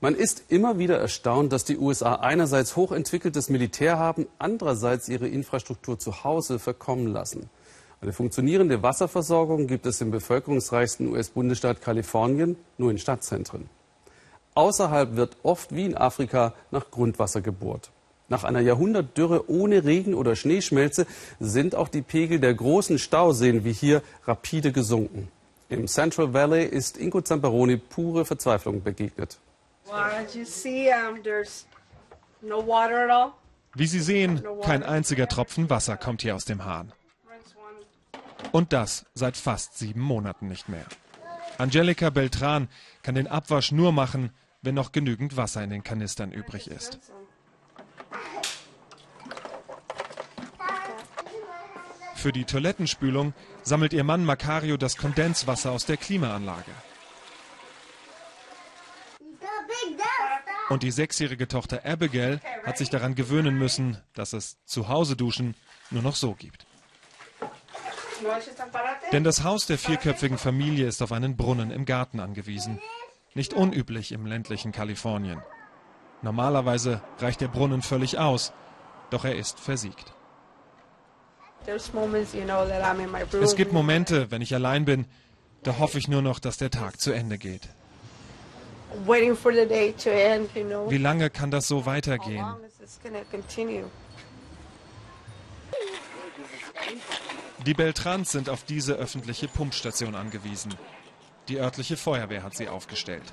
Man ist immer wieder erstaunt, dass die USA einerseits hochentwickeltes Militär haben, andererseits ihre Infrastruktur zu Hause verkommen lassen. Eine funktionierende Wasserversorgung gibt es im bevölkerungsreichsten US-Bundesstaat Kalifornien nur in Stadtzentren. Außerhalb wird oft wie in Afrika nach Grundwasser gebohrt. Nach einer Jahrhundertdürre ohne Regen oder Schneeschmelze sind auch die Pegel der großen Stauseen wie hier rapide gesunken. Im Central Valley ist Ingo Zamperoni pure Verzweiflung begegnet. Wie Sie sehen, kein einziger Tropfen Wasser kommt hier aus dem Hahn. Und das seit fast sieben Monaten nicht mehr. Angelika Beltran kann den Abwasch nur machen, wenn noch genügend Wasser in den Kanistern übrig ist. Für die Toilettenspülung sammelt ihr Mann Macario das Kondenswasser aus der Klimaanlage. Und die sechsjährige Tochter Abigail hat sich daran gewöhnen müssen, dass es zu Hause duschen nur noch so gibt. Denn das Haus der vierköpfigen Familie ist auf einen Brunnen im Garten angewiesen. Nicht unüblich im ländlichen Kalifornien. Normalerweise reicht der Brunnen völlig aus, doch er ist versiegt. Es gibt Momente, wenn ich allein bin, da hoffe ich nur noch, dass der Tag zu Ende geht. Wie lange kann das so weitergehen? Die Beltrans sind auf diese öffentliche Pumpstation angewiesen. Die örtliche Feuerwehr hat sie aufgestellt.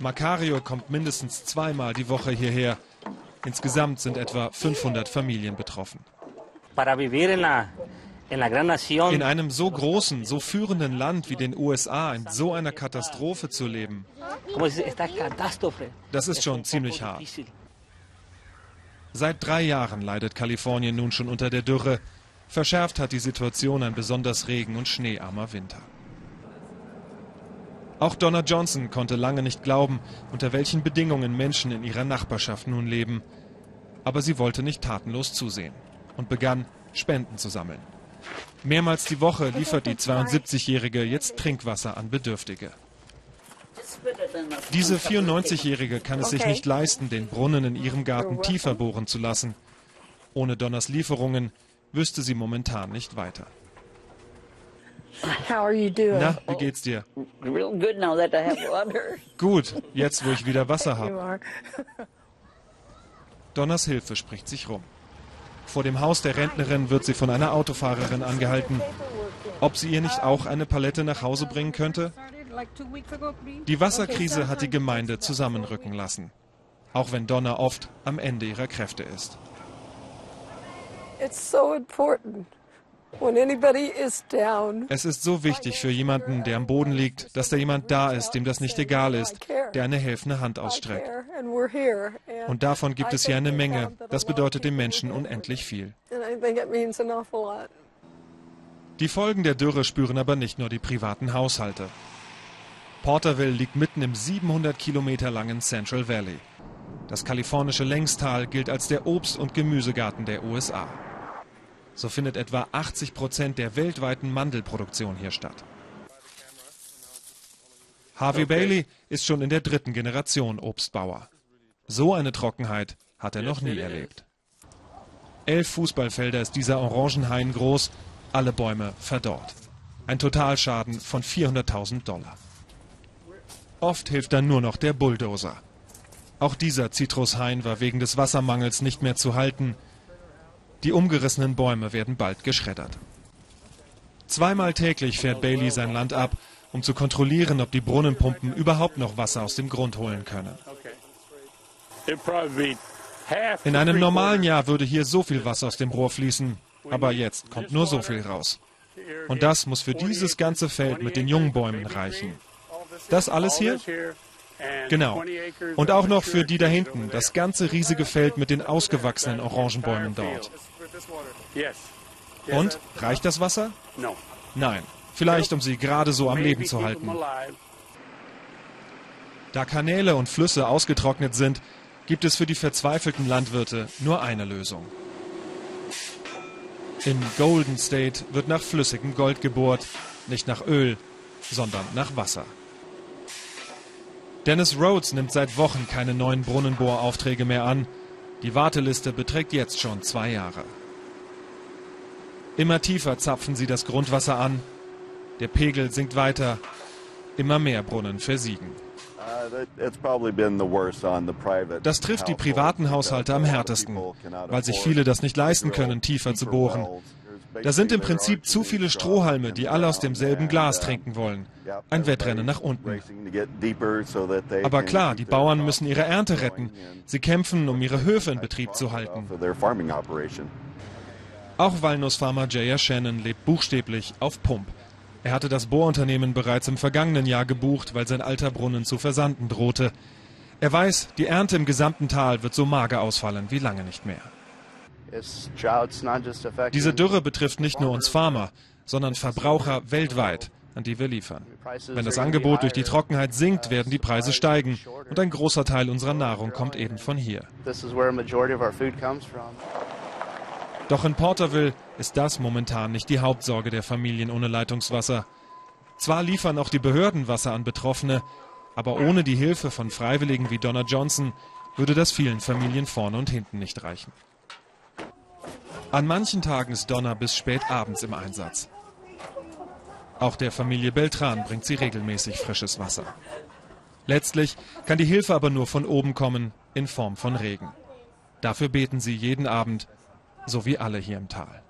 Macario kommt mindestens zweimal die Woche hierher. Insgesamt sind etwa 500 Familien betroffen. In einem so großen, so führenden Land wie den USA in so einer Katastrophe zu leben, das ist schon ziemlich hart. Seit drei Jahren leidet Kalifornien nun schon unter der Dürre. Verschärft hat die Situation ein besonders regen- und schneearmer Winter. Auch Donna Johnson konnte lange nicht glauben, unter welchen Bedingungen Menschen in ihrer Nachbarschaft nun leben. Aber sie wollte nicht tatenlos zusehen und begann, Spenden zu sammeln. Mehrmals die Woche liefert die 72-Jährige jetzt Trinkwasser an Bedürftige. Diese 94-Jährige kann es sich nicht leisten, den Brunnen in ihrem Garten tiefer bohren zu lassen. Ohne Donners Lieferungen wüsste sie momentan nicht weiter. Na, wie geht's dir? Gut, jetzt wo ich wieder Wasser habe. Donners Hilfe spricht sich rum. Vor dem Haus der Rentnerin wird sie von einer Autofahrerin angehalten. Ob sie ihr nicht auch eine Palette nach Hause bringen könnte? Die Wasserkrise hat die Gemeinde zusammenrücken lassen, auch wenn Donna oft am Ende ihrer Kräfte ist. Es ist so wichtig für jemanden, der am Boden liegt, dass da jemand da ist, dem das nicht egal ist, der eine helfende Hand ausstreckt. Und davon gibt es hier eine Menge. Das bedeutet den Menschen unendlich viel. Die Folgen der Dürre spüren aber nicht nur die privaten Haushalte. Porterville liegt mitten im 700 Kilometer langen Central Valley. Das kalifornische Längstal gilt als der Obst- und Gemüsegarten der USA. So findet etwa 80 Prozent der weltweiten Mandelproduktion hier statt. Harvey Bailey ist schon in der dritten Generation Obstbauer. So eine Trockenheit hat er noch nie erlebt. Elf Fußballfelder ist dieser Orangenhain groß, alle Bäume verdorrt. Ein Totalschaden von 400.000 Dollar. Oft hilft dann nur noch der Bulldozer. Auch dieser Zitrushain war wegen des Wassermangels nicht mehr zu halten. Die umgerissenen Bäume werden bald geschreddert. Zweimal täglich fährt Bailey sein Land ab, um zu kontrollieren, ob die Brunnenpumpen überhaupt noch Wasser aus dem Grund holen können. In einem normalen Jahr würde hier so viel Wasser aus dem Rohr fließen, aber jetzt kommt nur so viel raus. Und das muss für dieses ganze Feld mit den jungen Bäumen reichen. Das alles hier? Genau. Und auch noch für die da hinten, das ganze riesige Feld mit den ausgewachsenen Orangenbäumen dort. Und reicht das Wasser? Nein. Vielleicht, um sie gerade so am Leben zu halten. Da Kanäle und Flüsse ausgetrocknet sind, gibt es für die verzweifelten Landwirte nur eine Lösung. Im Golden State wird nach flüssigem Gold gebohrt, nicht nach Öl, sondern nach Wasser. Dennis Rhodes nimmt seit Wochen keine neuen Brunnenbohraufträge mehr an. Die Warteliste beträgt jetzt schon zwei Jahre. Immer tiefer zapfen sie das Grundwasser an. Der Pegel sinkt weiter. Immer mehr Brunnen versiegen. Das trifft die privaten Haushalte am härtesten, weil sich viele das nicht leisten können, tiefer zu bohren. Da sind im Prinzip zu viele Strohhalme, die alle aus demselben Glas trinken wollen. Ein Wettrennen nach unten. Aber klar, die Bauern müssen ihre Ernte retten. Sie kämpfen, um ihre Höfe in Betrieb zu halten. Auch Walnussfarmer J.R. Shannon lebt buchstäblich auf Pump. Er hatte das Bohrunternehmen bereits im vergangenen Jahr gebucht, weil sein alter Brunnen zu versanden drohte. Er weiß, die Ernte im gesamten Tal wird so mager ausfallen wie lange nicht mehr. Diese Dürre betrifft nicht nur uns Farmer, sondern Verbraucher weltweit, an die wir liefern. Wenn das Angebot durch die Trockenheit sinkt, werden die Preise steigen und ein großer Teil unserer Nahrung kommt eben von hier. Doch in Porterville ist das momentan nicht die Hauptsorge der Familien ohne Leitungswasser. Zwar liefern auch die Behörden Wasser an Betroffene, aber ohne die Hilfe von Freiwilligen wie Donna Johnson würde das vielen Familien vorne und hinten nicht reichen. An manchen Tagen ist Donna bis spät abends im Einsatz. Auch der Familie Beltran bringt sie regelmäßig frisches Wasser. Letztlich kann die Hilfe aber nur von oben kommen, in Form von Regen. Dafür beten sie jeden Abend, so wie alle hier im Tal.